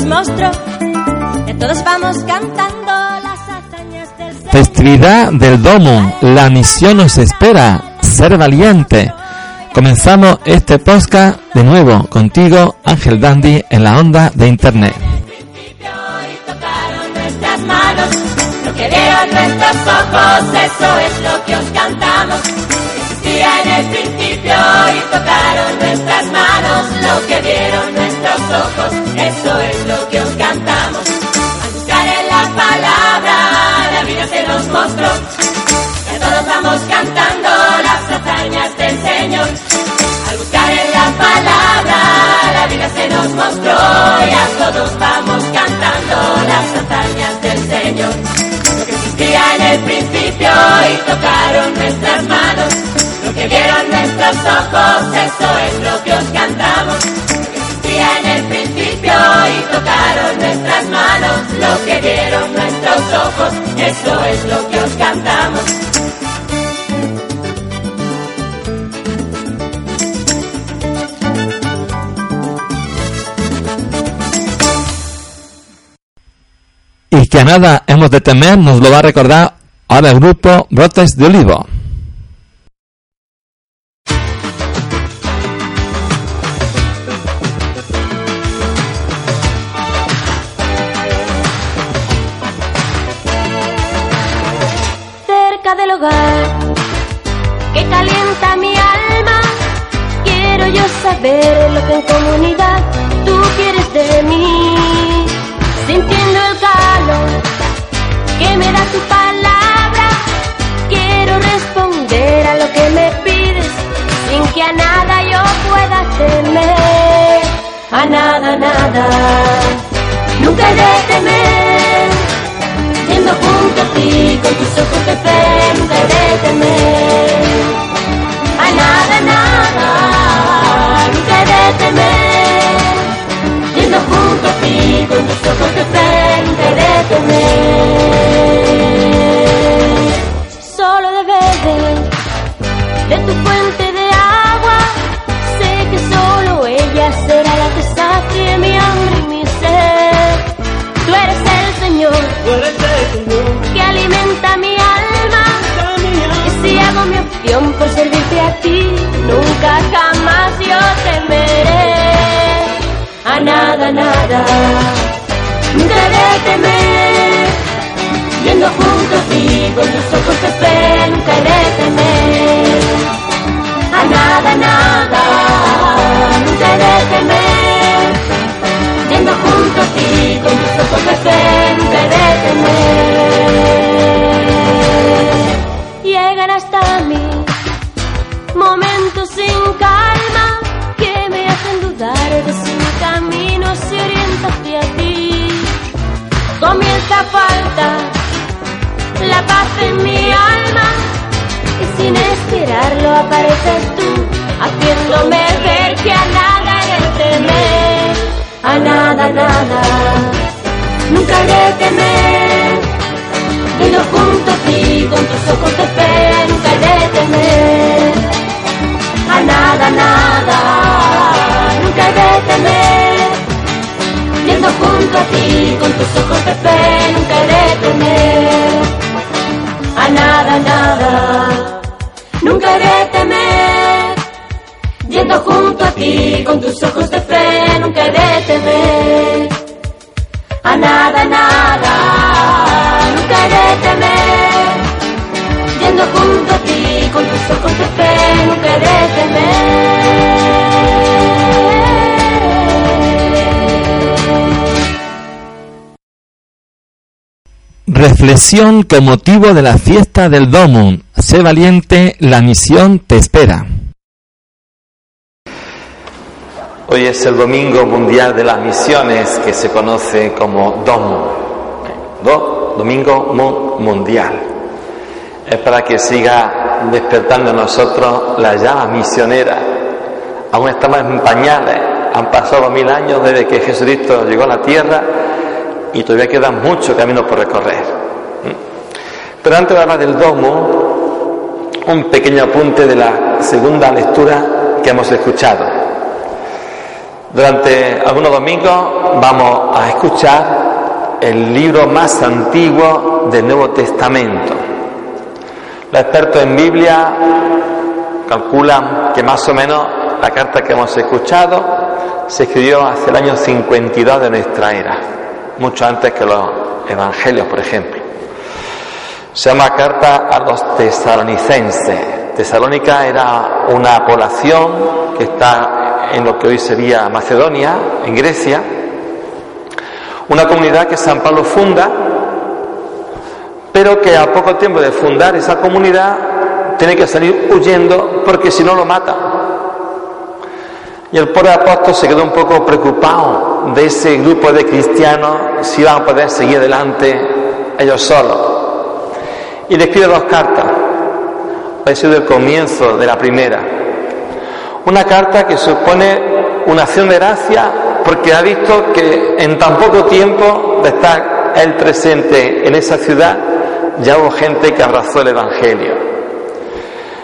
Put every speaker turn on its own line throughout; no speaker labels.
De todos vamos cantando las hazañas del.
Festividad del Domo, la misión nos espera, ser valiente. Comenzamos este podcast de nuevo contigo, Ángel Dandy, en la onda de internet.
y tocaron nuestras manos. Lo que vieron nuestros ojos, eso es lo que eso es lo que os cantamos. Existía en el principio y tocaron nuestras manos, lo que vieron nuestros ojos, eso es lo que os cantamos. Y que
nada hemos de temer, nos lo va a recordar ahora el grupo Brotes de Olivo.
Del hogar que calienta mi alma. Quiero yo saber lo que en comunidad tú quieres de mí. Sintiendo el calor que me da tu palabra, quiero responder a lo que me pides sin que a nada yo pueda temer. A nada, nada, nunca he de temer yendo junto a ti con tus ojos de fe nunca he de nada, nada nunca he de yendo junto a ti con tus ojos de fe nunca temer Señor que alimenta mi alma. Y si hago mi opción por servirte a ti, nunca jamás yo temeré. A nada, nada, nunca de temer. Yendo junto a ti con los ojos de fe, nunca de temer. A nada, nada, nunca de temer yendo junto a ti con tus ojos de fe nunca he de temer. Llegan hasta mí momentos sin calma que me hacen dudar de si mi camino se orienta hacia ti. Comienza a faltar la paz en mi alma y sin esperarlo apareces tú haciéndome ver que a nada he temer a nada, nada, nunca.
Reflexión con motivo de la fiesta del Domum. Sé valiente, la misión te espera.
Hoy es el Domingo Mundial de las Misiones que se conoce como Domum. Domingo Mundial. Es para que siga despertando en nosotros la llama misionera. Aún estamos en pañales, han pasado mil años desde que Jesucristo llegó a la tierra y todavía queda mucho camino por recorrer. Pero antes de hablar del domo, un pequeño apunte de la segunda lectura que hemos escuchado. Durante algunos domingos vamos a escuchar el libro más antiguo del Nuevo Testamento. Los expertos en Biblia calculan que más o menos la carta que hemos escuchado se escribió hacia el año 52 de nuestra era mucho antes que los evangelios, por ejemplo. Se llama Carta a los Tesalonicenses. Tesalónica era una población que está en lo que hoy sería Macedonia, en Grecia, una comunidad que San Pablo funda, pero que a poco tiempo de fundar esa comunidad tiene que salir huyendo porque si no lo mata. Y el pobre apóstol se quedó un poco preocupado de ese grupo de cristianos si iban a poder seguir adelante ellos solos. Y le escribe dos cartas. Ha sido el comienzo de la primera. Una carta que supone una acción de gracia porque ha visto que en tan poco tiempo de estar él presente en esa ciudad ya hubo gente que abrazó el Evangelio.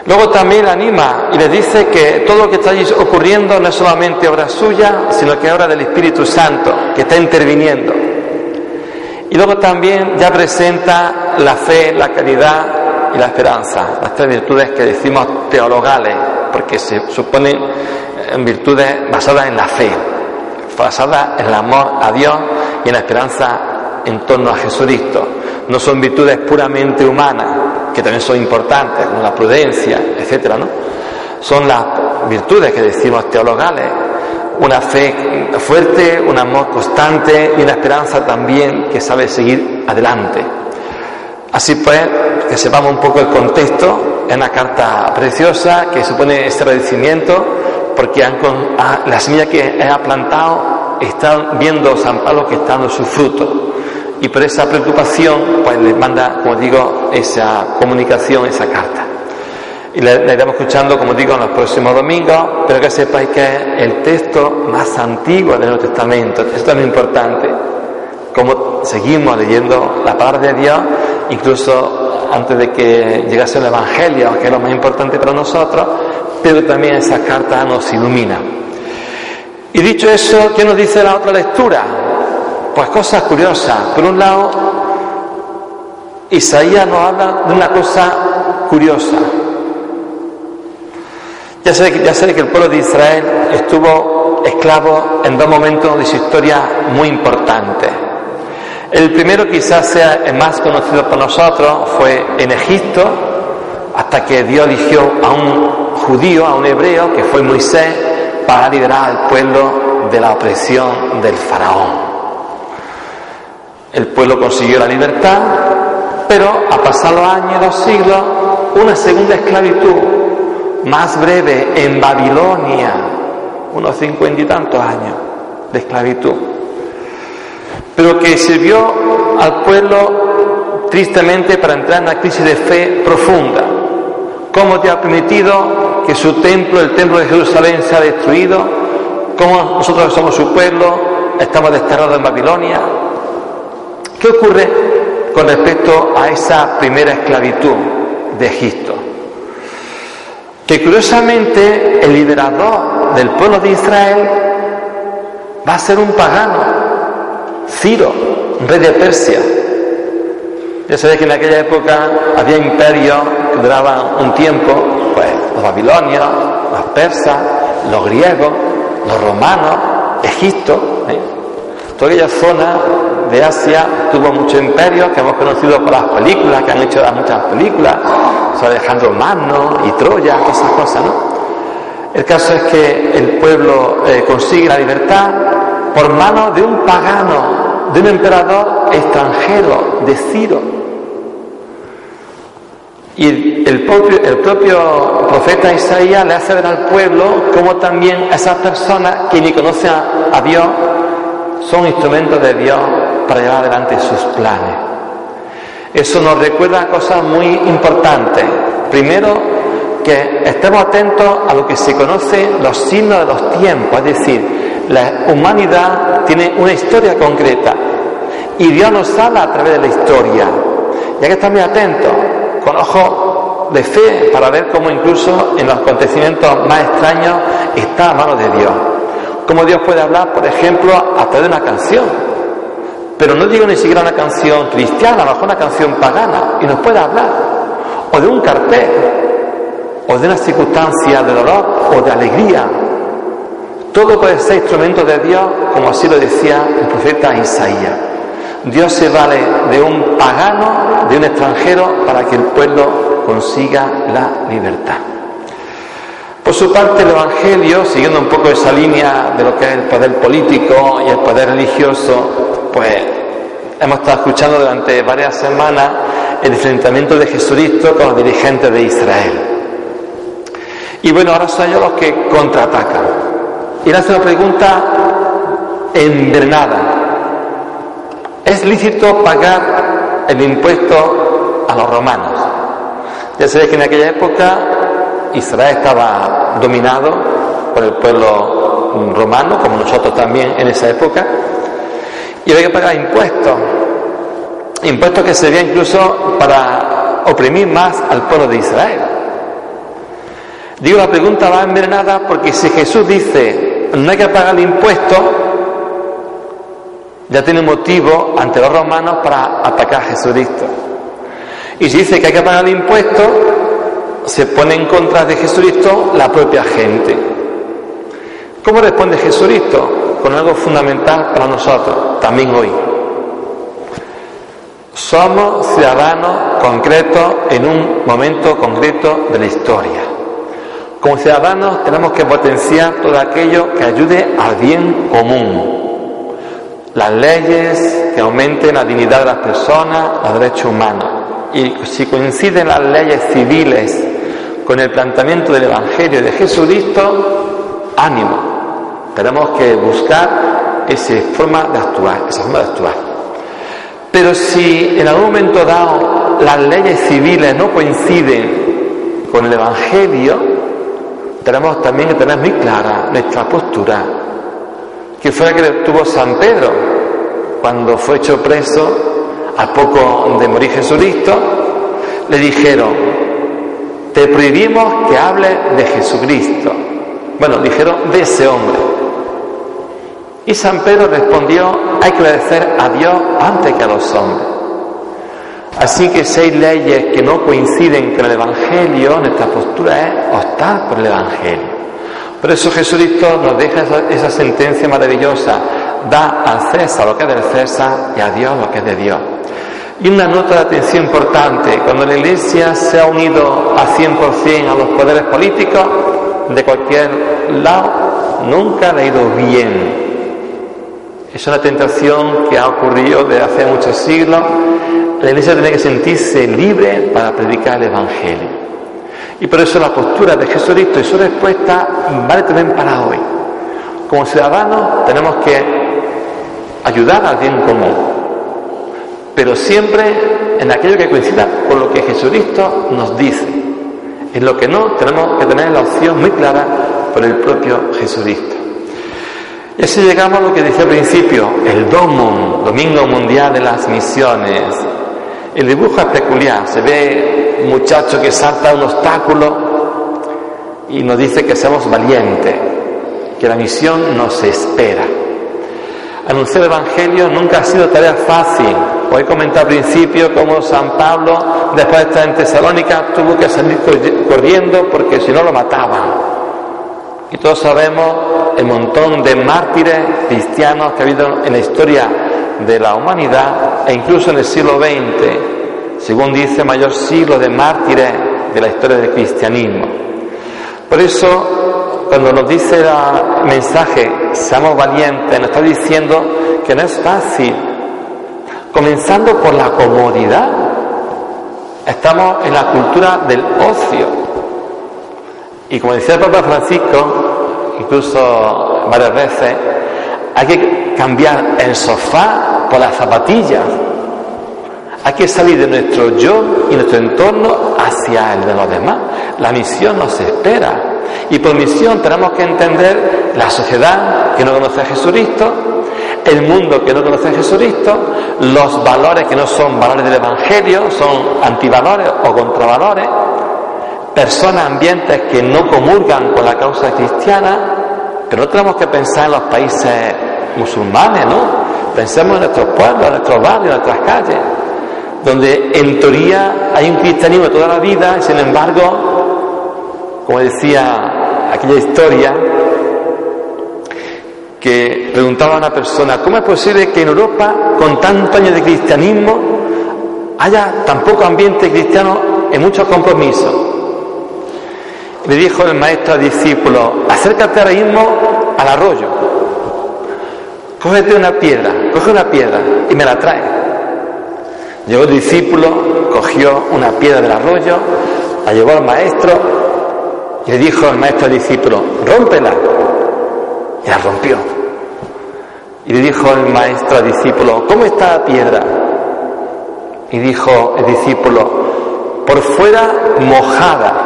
Luego también anima y le dice que todo lo que está ocurriendo no es solamente obra suya, sino que es obra del Espíritu Santo, que está interviniendo. Y luego también ya presenta la fe, la caridad y la esperanza, las tres virtudes que decimos teologales, porque se suponen eh, virtudes basadas en la fe, basadas en el amor a Dios y en la esperanza en torno a Jesucristo. No son virtudes puramente humanas, que también son importantes, como la prudencia, etcétera, ¿no? Son las virtudes que decimos teologales, una fe fuerte, un amor constante y una esperanza también que sabe seguir adelante. Así pues, que sepamos un poco el contexto, es una carta preciosa que supone este agradecimiento porque han, la semilla que ha plantado están viendo San Pablo que está dando su fruto y por esa preocupación pues les manda, como digo, esa comunicación, esa carta. Y la, iremos escuchando, como digo, en los próximos domingos, pero que sepáis que es el texto más antiguo del Nuevo Testamento. Esto es muy importante. Como seguimos leyendo la palabra de Dios, incluso antes de que llegase el Evangelio, que es lo más importante para nosotros, pero también esa carta nos ilumina. Y dicho eso, ¿qué nos dice la otra lectura? Pues cosas curiosas. Por un lado, Isaías nos habla de una cosa curiosa. Ya sé, que el pueblo de Israel estuvo esclavo en dos momentos de su historia muy importantes. El primero quizás sea el más conocido por nosotros, fue en Egipto, hasta que Dios eligió a un judío, a un hebreo, que fue Moisés, para liberar al pueblo de la opresión del faraón. El pueblo consiguió la libertad, pero a pasar los años, los siglos, una segunda esclavitud más breve en Babilonia, unos cincuenta y tantos años de esclavitud, pero que sirvió al pueblo tristemente para entrar en una crisis de fe profunda. ¿Cómo te ha permitido que su templo, el templo de Jerusalén, sea destruido? ¿Cómo nosotros somos su pueblo? Estamos desterrados en Babilonia. ¿Qué ocurre con respecto a esa primera esclavitud de Egipto? Que curiosamente el liberador del pueblo de Israel va a ser un pagano, Ciro, rey de Persia. Ya sabéis que en aquella época había imperios que duraban un tiempo, pues los babilonios, los persas, los griegos, los romanos, Egipto. ¿eh? Toda aquella zona de Asia tuvo mucho imperio que hemos conocido por las películas, que han hecho muchas películas, sobre Alejandro Magno y Troya, esas cosas, ¿no? El caso es que el pueblo eh, consigue la libertad por mano de un pagano, de un emperador extranjero, de Ciro. Y el propio, el propio profeta Isaías le hace ver al pueblo como también esas personas que ni conocen a Dios son instrumentos de Dios para llevar adelante sus planes. Eso nos recuerda cosas muy importantes. Primero, que estemos atentos a lo que se conoce los signos de los tiempos, es decir, la humanidad tiene una historia concreta y Dios nos habla a través de la historia. Y hay que estar muy atentos, con ojos de fe, para ver cómo incluso en los acontecimientos más extraños está a mano de Dios. Cómo Dios puede hablar, por ejemplo, a través de una canción. Pero no digo ni siquiera una canción cristiana, mejor una canción pagana, y nos puede hablar. O de un cartel, o de una circunstancia de dolor o de alegría. Todo puede ser instrumento de Dios, como así lo decía el profeta Isaías. Dios se vale de un pagano, de un extranjero, para que el pueblo consiga la libertad. Por su parte, el Evangelio, siguiendo un poco esa línea de lo que es el poder político y el poder religioso, pues hemos estado escuchando durante varias semanas el enfrentamiento de Jesucristo con los dirigentes de Israel. Y bueno, ahora son ellos los que contraatacan. Y le hace una pregunta envenenada. ¿Es lícito pagar el impuesto a los romanos? Ya sabéis que en aquella época Israel estaba dominado por el pueblo romano, como nosotros también en esa época, y había que pagar impuestos. Impuestos que servían incluso para oprimir más al pueblo de Israel. Digo, la pregunta va envenenada porque si Jesús dice no hay que pagar el impuesto, ya tiene motivo ante los romanos para atacar a Jesucristo. Y si dice que hay que pagar el impuesto, se pone en contra de Jesucristo la propia gente. ¿Cómo responde Jesucristo? Con algo fundamental para nosotros, también hoy. Somos ciudadanos concretos en un momento concreto de la historia. Como ciudadanos tenemos que potenciar todo aquello que ayude al bien común. Las leyes que aumenten la dignidad de las personas, los derechos humanos. Y si coinciden las leyes civiles con el planteamiento del Evangelio de Jesucristo, ánimo. Tenemos que buscar esa forma de actuar, esa forma de actuar. Pero si en algún momento dado las leyes civiles no coinciden con el Evangelio, tenemos también que tener muy clara nuestra postura, que fue la que tuvo San Pedro cuando fue hecho preso a poco de morir Jesucristo, le dijeron, te prohibimos que hable de Jesucristo. Bueno, dijeron de ese hombre. Y San Pedro respondió, hay que obedecer a Dios antes que a los hombres. Así que hay leyes que no coinciden con el Evangelio, nuestra postura es optar por el Evangelio. Por eso Jesucristo nos deja esa, sentencia maravillosa, da al César lo que es del César y a Dios lo que es de Dios. Y una nota de atención importante, cuando la Iglesia se ha unido a 100% a los poderes políticos de cualquier lado, nunca le ha ido bien. Es una tentación que ha ocurrido desde hace muchos siglos la iglesia tiene que sentirse libre para predicar el Evangelio. Y por eso la postura de Jesucristo y su respuesta vale también para hoy. Como ciudadanos tenemos que ayudar al bien común, pero siempre en aquello que coincida con lo que Jesucristo nos dice. En lo que no, tenemos que tener la opción muy clara por el propio Jesucristo. Y así llegamos a lo que decía al principio, el DOMUN, Domingo Mundial de las Misiones, el dibujo es peculiar, se ve un muchacho que salta un obstáculo y nos dice que seamos valientes, que la misión nos espera. Anunciar el Evangelio nunca ha sido tarea fácil. Hoy comenté al principio cómo San Pablo, después de estar en Tesalónica, tuvo que salir corriendo porque si no lo mataban. Y todos sabemos el montón de mártires cristianos que ha habido en la historia de la humanidad e incluso en el siglo XX, según dice, mayor siglo de mártires de la historia del cristianismo. Por eso, cuando nos dice el mensaje, seamos valientes, nos está diciendo que no es fácil comenzando por la comodidad. Estamos en la cultura del ocio. Y como decía el Papa Francisco, incluso varias veces, hay que cambiar el sofá por las zapatillas. Hay que salir de nuestro yo y nuestro entorno hacia el de los demás. La misión nos espera. Y por misión tenemos que entender la sociedad que no conoce a Jesucristo, el mundo que no conoce a Jesucristo, los valores que no son valores del Evangelio, son antivalores o contravalores, personas, ambientes que no comulgan con la causa cristiana, pero no tenemos que pensar en los países musulmanes, ¿no? Pensemos en nuestros pueblos, en nuestros barrios, en nuestras calles, donde en teoría hay un cristianismo toda la vida y sin embargo, como decía aquella historia, que preguntaba a una persona, ¿cómo es posible que en Europa, con tantos años de cristianismo, haya tan poco ambiente cristiano en muchos compromisos? Le dijo el maestro al discípulo, acércate ahora mismo al arroyo, cógete una piedra, coge una piedra y me la trae. Llegó el discípulo, cogió una piedra del arroyo, la llevó al maestro y le dijo al maestro al discípulo, rómpela. Y la rompió. Y le dijo el maestro al discípulo, ¿cómo está la piedra? Y dijo el discípulo, por fuera mojada,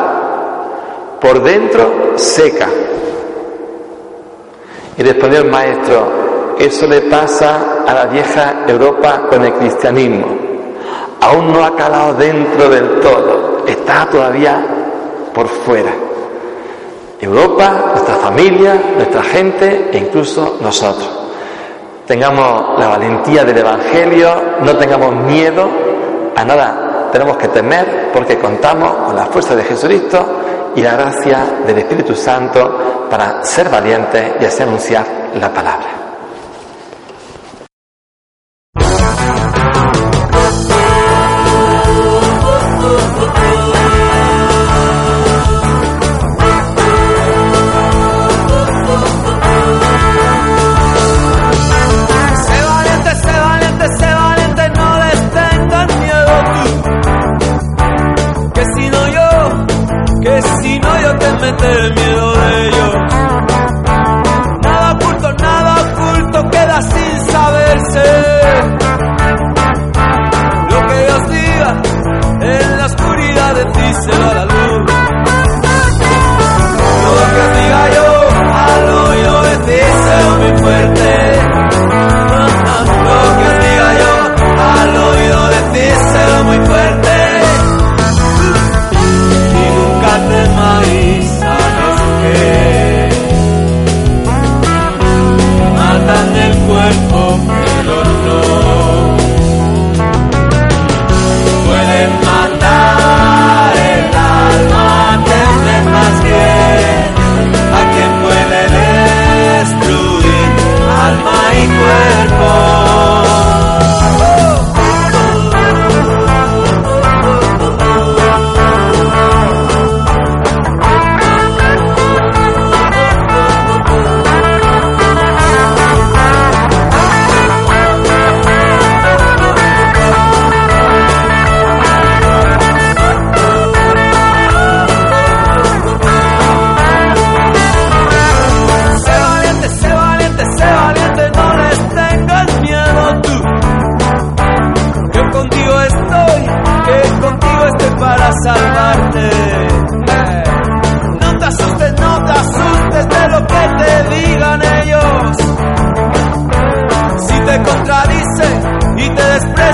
por dentro seca. Y respondió el maestro, eso le pasa a la vieja Europa con el cristianismo. Aún no ha calado dentro del todo, está todavía por fuera. Europa, nuestra familia, nuestra gente e incluso nosotros tengamos la valentía del Evangelio, no tengamos miedo a nada. Tenemos que temer porque contamos con la fuerza de Jesucristo y la gracia del Espíritu Santo para ser valientes y así anunciar la palabra.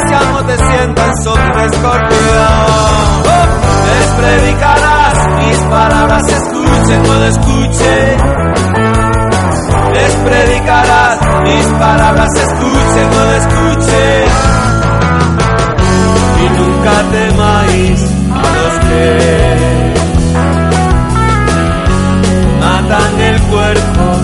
iglesia no te sientas sobre escorpión. Les predicarás, mis palabras escuchen, no escuchen. Les predicarás, mis palabras escuchen, no escuchen.
Y nunca temáis a los que matan el cuerpo.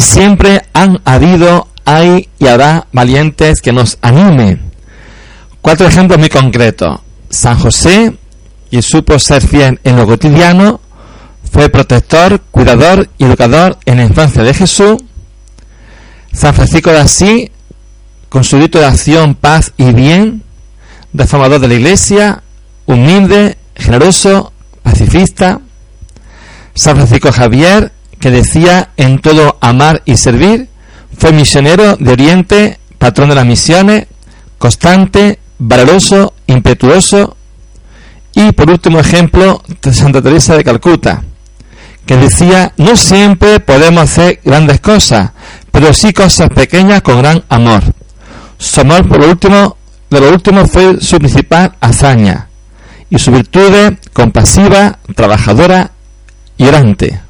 Siempre han habido, hay y habrá valientes que nos animen. Cuatro ejemplos muy concretos. San José, y supo ser fiel en lo cotidiano, fue protector, cuidador y educador en la infancia de Jesús. San Francisco de Asís, con su grito de acción, paz y bien, reformador de la Iglesia, humilde, generoso, pacifista. San Francisco Javier, que decía en todo amar y servir, fue misionero de Oriente, patrón de las misiones, constante, valeroso, impetuoso. Y por último ejemplo, de Santa Teresa de Calcuta, que decía, no siempre podemos hacer grandes cosas, pero sí cosas pequeñas con gran amor. Su amor por último, de lo último fue su principal hazaña, y su virtud compasiva, trabajadora y orante.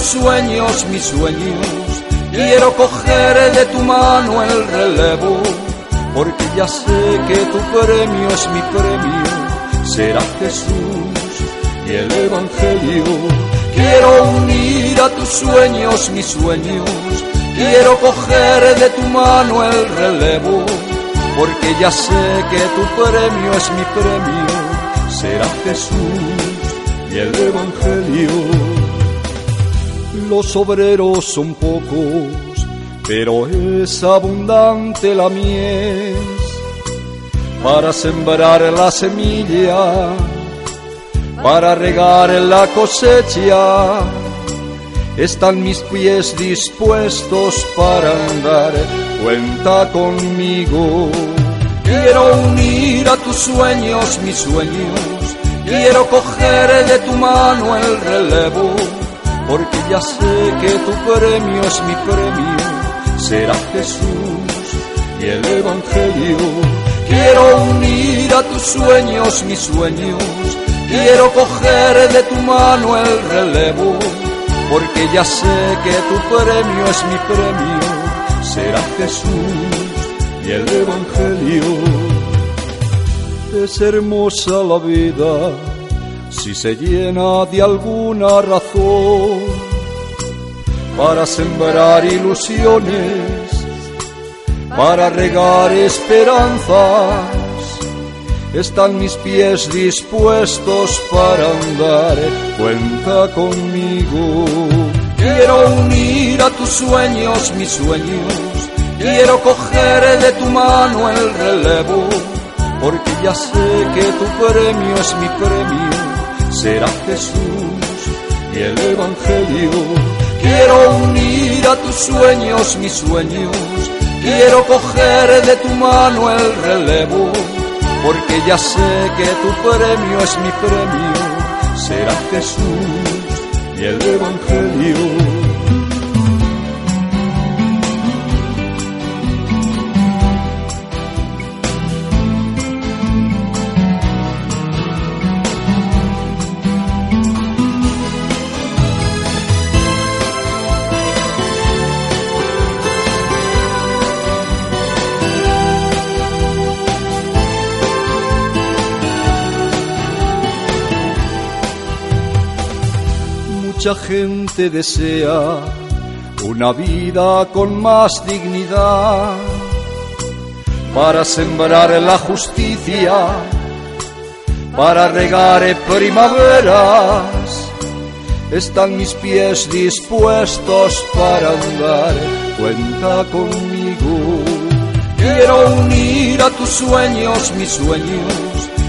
Tus sueños, mis sueños, quiero coger de tu mano el relevo, porque ya sé que tu premio es mi premio, será Jesús y el Evangelio. Quiero unir a tus sueños, mis sueños, quiero coger de tu mano el relevo, porque ya sé que tu premio es mi premio, será Jesús y el Evangelio. Los obreros son pocos, pero es abundante la mies para sembrar la semilla, para regar la cosecha. Están mis pies dispuestos para andar, cuenta conmigo. Quiero unir a tus sueños mis sueños, quiero coger de tu mano el relevo porque ya sé que tu premio es mi premio, será Jesús y el Evangelio. Quiero unir a tus sueños mis sueños, quiero coger de tu mano el relevo, porque ya sé que tu premio es mi premio, será Jesús y el Evangelio. Es hermosa la vida si se llena de alguna razón para sembrar ilusiones, para regar esperanzas, están mis pies dispuestos para andar, cuenta conmigo. Quiero unir a tus sueños mis sueños, quiero coger de tu mano el relevo, porque ya sé que tu premio es mi premio será Jesús y el Evangelio. Quiero unir a tus sueños mis sueños, quiero coger de tu mano el relevo, porque ya sé que tu premio es mi premio, será Jesús y el Evangelio. Mucha gente desea una vida con más dignidad para sembrar la justicia, para regar primaveras. Están mis pies dispuestos para andar, cuenta conmigo. Quiero unir a tus sueños mis sueños,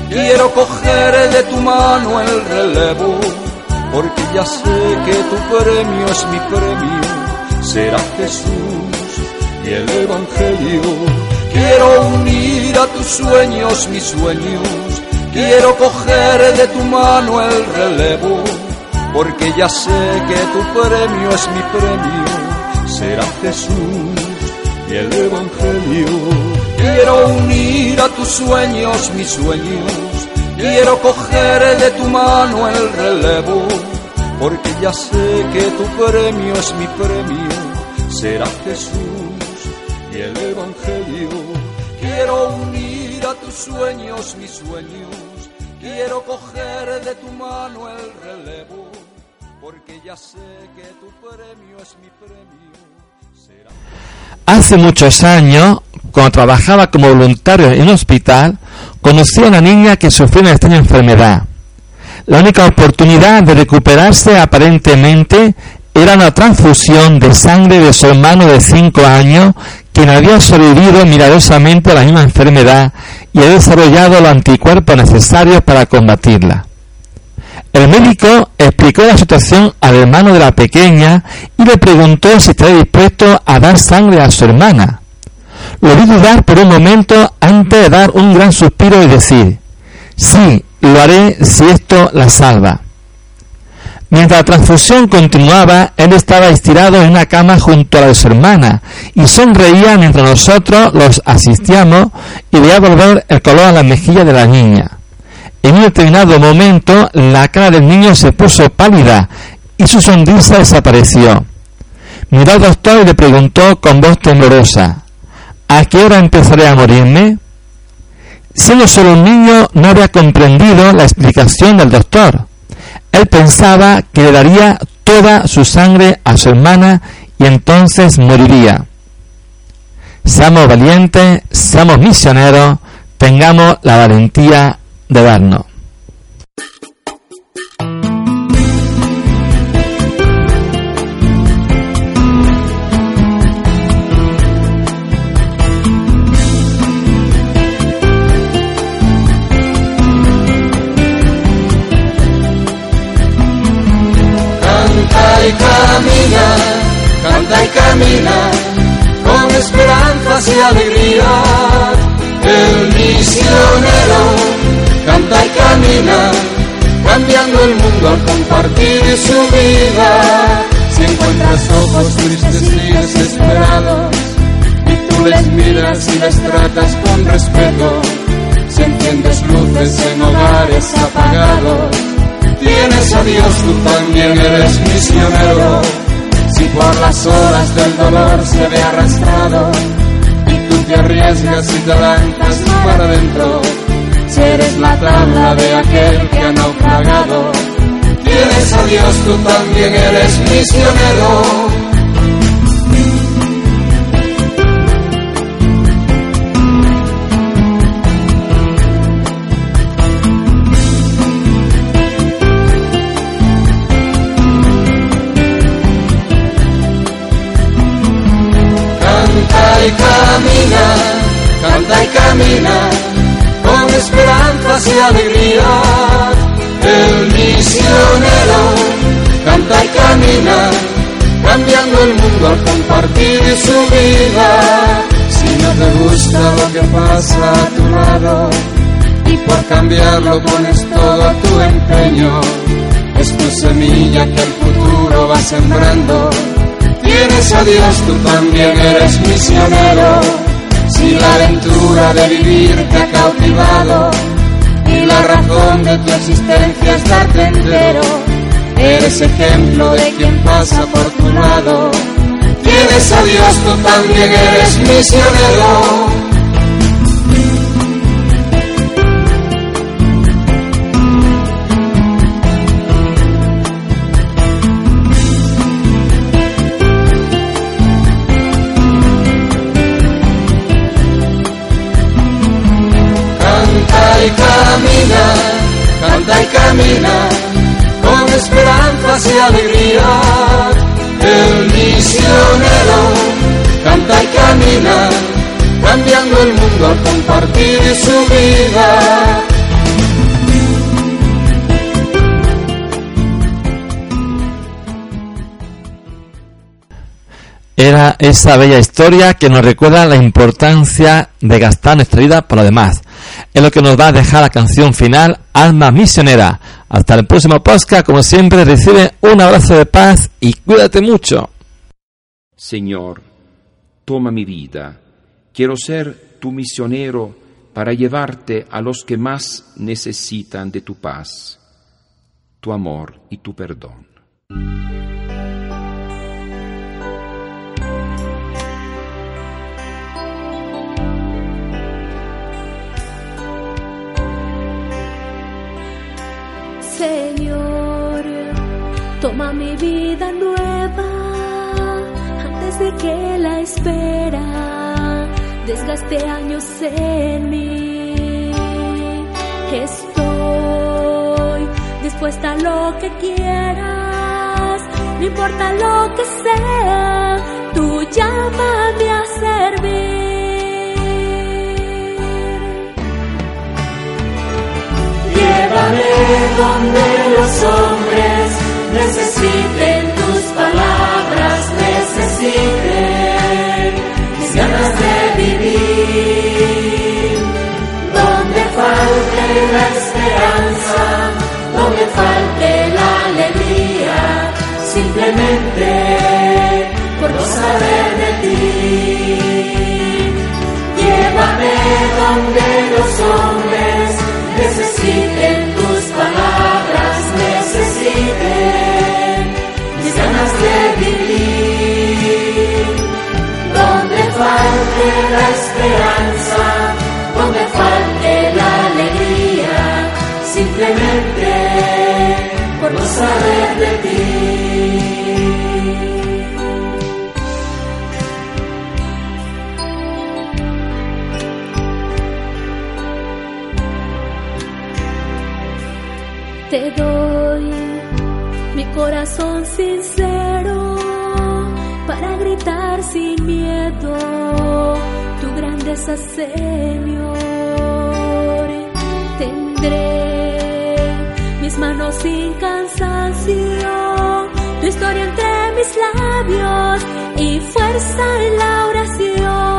quiero coger de tu mano el relevo porque ya sé que tu premio es mi premio, será Jesús y el Evangelio. Quiero unir a tus sueños mis sueños, quiero coger de tu mano el relevo,
porque ya sé que tu premio es mi premio, será Jesús y el Evangelio. Quiero unir a tus sueños mis sueños, quiero coger de tu mano el relevo, porque ya sé que tu premio es mi premio, será Jesús y el Evangelio. Quiero unir a tus sueños mis sueños, quiero coger de tu mano el relevo, porque ya sé que tu premio es mi premio,
Hace muchos años, cuando trabajaba como voluntario en un hospital, conocí a una niña que sufrió una extraña enfermedad. La única oportunidad de recuperarse aparentemente era una transfusión de sangre de su hermano de 5 años, quien había sobrevivido milagrosamente a la misma enfermedad y había desarrollado los anticuerpos necesarios para combatirla. El médico explicó la situación al hermano de la pequeña y le preguntó si estaba dispuesto a dar sangre a su hermana. Lo vi dudar por un momento antes de dar un gran suspiro y decir, sí, lo haré si esto la salva. Mientras la transfusión continuaba, él estaba estirado en una cama junto a la de su hermana y sonreía mientras nosotros los asistíamos y veía volver el color a la mejilla de la niña. En un determinado momento, la cara del niño se puso pálida y su sonrisa desapareció. Miró al doctor y le preguntó con voz temblorosa, ¿a qué hora empezaré a morirme? Siendo solo un niño, no había comprendido la explicación del doctor. Él pensaba que le daría toda su sangre a su hermana y entonces moriría. Seamos valientes, seamos misioneros, tengamos la valentía de darnos.
Camina, canta y camina, con esperanzas y alegría. El misionero canta y camina, cambiando el mundo al compartir su vida. Si encuentras ojos tristes y desesperados, y tú les miras y les tratas con respeto, si enciendes luces en hogares apagados, tienes a Dios, tú también eres misionero. Si por las olas del dolor se ve arrastrado, y tú te arriesgas y te lanzas para adentro, si eres la tabla de aquel que ha naufragado, tienes a Dios, tú también eres misionero. Canta y camina, con esperanzas y alegría. El misionero canta y camina, cambiando el mundo al compartir su vida. Si no te gusta lo que pasa a tu lado, y por cambiarlo pones todo tu empeño, es tu semilla que el futuro va sembrando. Tienes a Dios, tú también eres misionero. Si la aventura de vivir te ha cautivado y la razón de tu existencia es darte entero, eres ejemplo de quien pasa por tu lado. Tienes a Dios, tú también eres misionero. camina con esperanzas y alegría. El misionero canta y camina, cambiando
el mundo al compartir su vida. Esa bella historia que nos recuerda la importancia de gastar nuestra vida por lo demás. Es lo que nos va a dejar la canción final, Alma Misionera. Hasta el próximo podcast, como siempre, recibe un abrazo de paz y cuídate mucho.
Señor, toma mi vida. Quiero ser tu misionero para llevarte a los que más necesitan de tu paz, tu amor y tu perdón.
Señor, toma mi vida nueva antes de que la espera desgaste años en mí. Estoy dispuesta a lo que quieras, no importa lo que sea, tú llámame
Donde los hombres necesiten tus palabras, necesiten mis ganas de vivir. Donde falte la esperanza, donde falte la alegría, simplemente por no saber de ti. Llévame donde los hombres
tu grandeza, Señor. Tendré mis manos sin cansancio, tu historia entre mis labios y fuerza en la oración.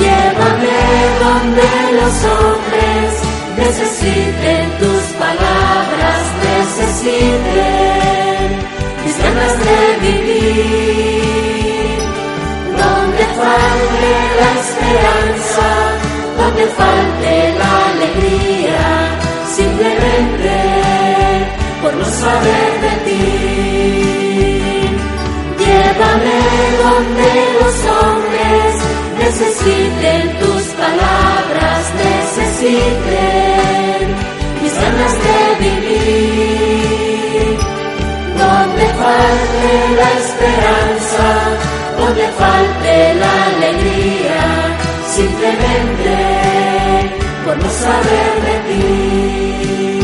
Llévame donde los hombres necesiten tus palabras, saber de ti. Llévame donde los hombres necesiten tus palabras, necesiten mis ganas de vivir. Donde falte la esperanza, donde falte la alegría, simplemente por no saber de ti.